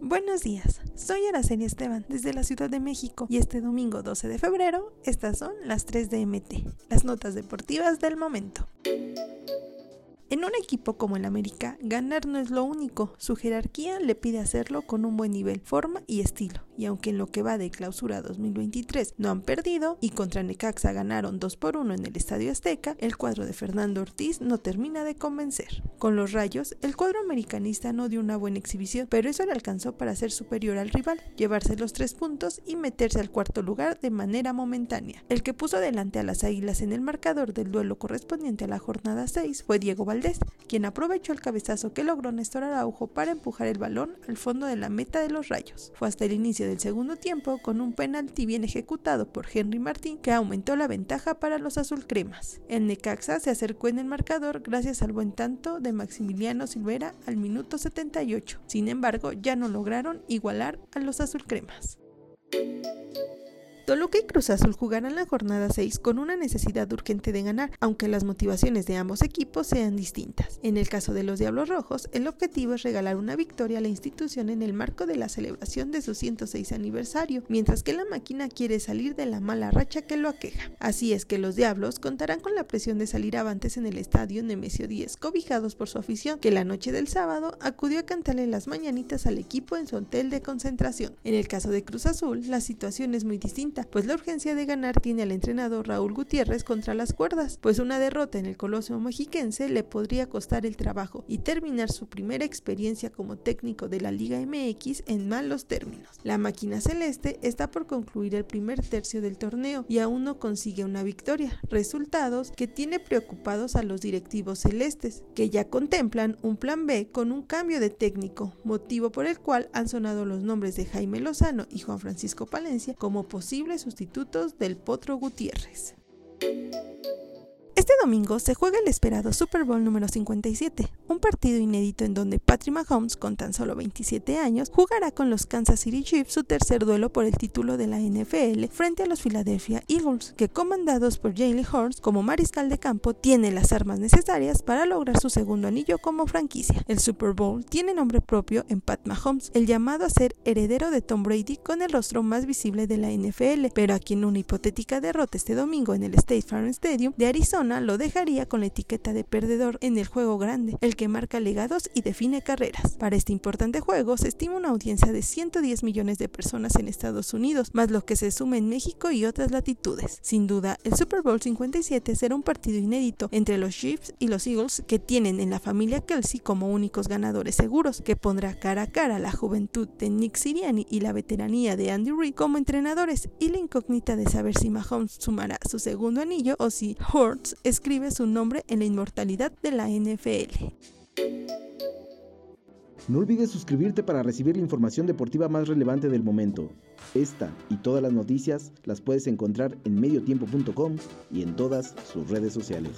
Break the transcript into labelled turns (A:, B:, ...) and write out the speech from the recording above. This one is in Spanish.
A: Buenos días, soy Araceli Esteban desde la Ciudad de México y este domingo 12 de febrero estas son las 3 de MT, las notas deportivas del momento. En un equipo como el América, ganar no es lo único, su jerarquía le pide hacerlo con un buen nivel, forma y estilo. Y aunque en lo que va de clausura 2023 no han perdido y contra Necaxa ganaron 2 por 1 en el Estadio Azteca, el cuadro de Fernando Ortiz no termina de convencer. Con los rayos, el cuadro americanista no dio una buena exhibición, pero eso le alcanzó para ser superior al rival, llevarse los tres puntos y meterse al cuarto lugar de manera momentánea. El que puso delante a las águilas en el marcador del duelo correspondiente a la jornada 6 fue Diego Valdés quien aprovechó el cabezazo que logró Néstor Araujo para empujar el balón al fondo de la meta de los Rayos. Fue hasta el inicio del segundo tiempo con un penalti bien ejecutado por Henry Martín que aumentó la ventaja para los azulcremas. El Necaxa se acercó en el marcador gracias al buen tanto de Maximiliano Silvera al minuto 78. Sin embargo, ya no lograron igualar a los azulcremas. Toluca y Cruz Azul jugarán la jornada 6 con una necesidad urgente de ganar, aunque las motivaciones de ambos equipos sean distintas. En el caso de los Diablos Rojos, el objetivo es regalar una victoria a la institución en el marco de la celebración de su 106 aniversario, mientras que la máquina quiere salir de la mala racha que lo aqueja. Así es que los Diablos contarán con la presión de salir avantes en el estadio Nemesio 10, cobijados por su afición, que la noche del sábado acudió a cantarle las mañanitas al equipo en su hotel de concentración. En el caso de Cruz Azul, la situación es muy distinta pues la urgencia de ganar tiene al entrenador Raúl Gutiérrez contra las cuerdas, pues una derrota en el Colosio Mexiquense le podría costar el trabajo y terminar su primera experiencia como técnico de la Liga MX en malos términos. La máquina celeste está por concluir el primer tercio del torneo y aún no consigue una victoria, resultados que tiene preocupados a los directivos celestes, que ya contemplan un plan B con un cambio de técnico, motivo por el cual han sonado los nombres de Jaime Lozano y Juan Francisco Palencia como sustitutos del Potro Gutiérrez. Domingo se juega el esperado Super Bowl número 57, un partido inédito en donde Patrick Mahomes, con tan solo 27 años, jugará con los Kansas City Chiefs su tercer duelo por el título de la NFL frente a los Philadelphia Eagles, que comandados por Jalen Hurts como mariscal de campo tiene las armas necesarias para lograr su segundo anillo como franquicia. El Super Bowl tiene nombre propio en Pat Mahomes, el llamado a ser heredero de Tom Brady con el rostro más visible de la NFL, pero a quien una hipotética derrota este domingo en el State Farm Stadium de Arizona lo dejaría con la etiqueta de perdedor en el juego grande, el que marca legados y define carreras. Para este importante juego se estima una audiencia de 110 millones de personas en Estados Unidos, más lo que se suma en México y otras latitudes. Sin duda, el Super Bowl 57 será un partido inédito entre los Chiefs y los Eagles que tienen en la familia Kelsey como únicos ganadores seguros, que pondrá cara a cara la juventud de Nick Siriani y la veteranía de Andy Reid como entrenadores y la incógnita de saber si Mahomes sumará su segundo anillo o si Hurts escribe su nombre en la inmortalidad de la NFL.
B: No olvides suscribirte para recibir la información deportiva más relevante del momento. Esta y todas las noticias las puedes encontrar en mediotiempo.com y en todas sus redes sociales.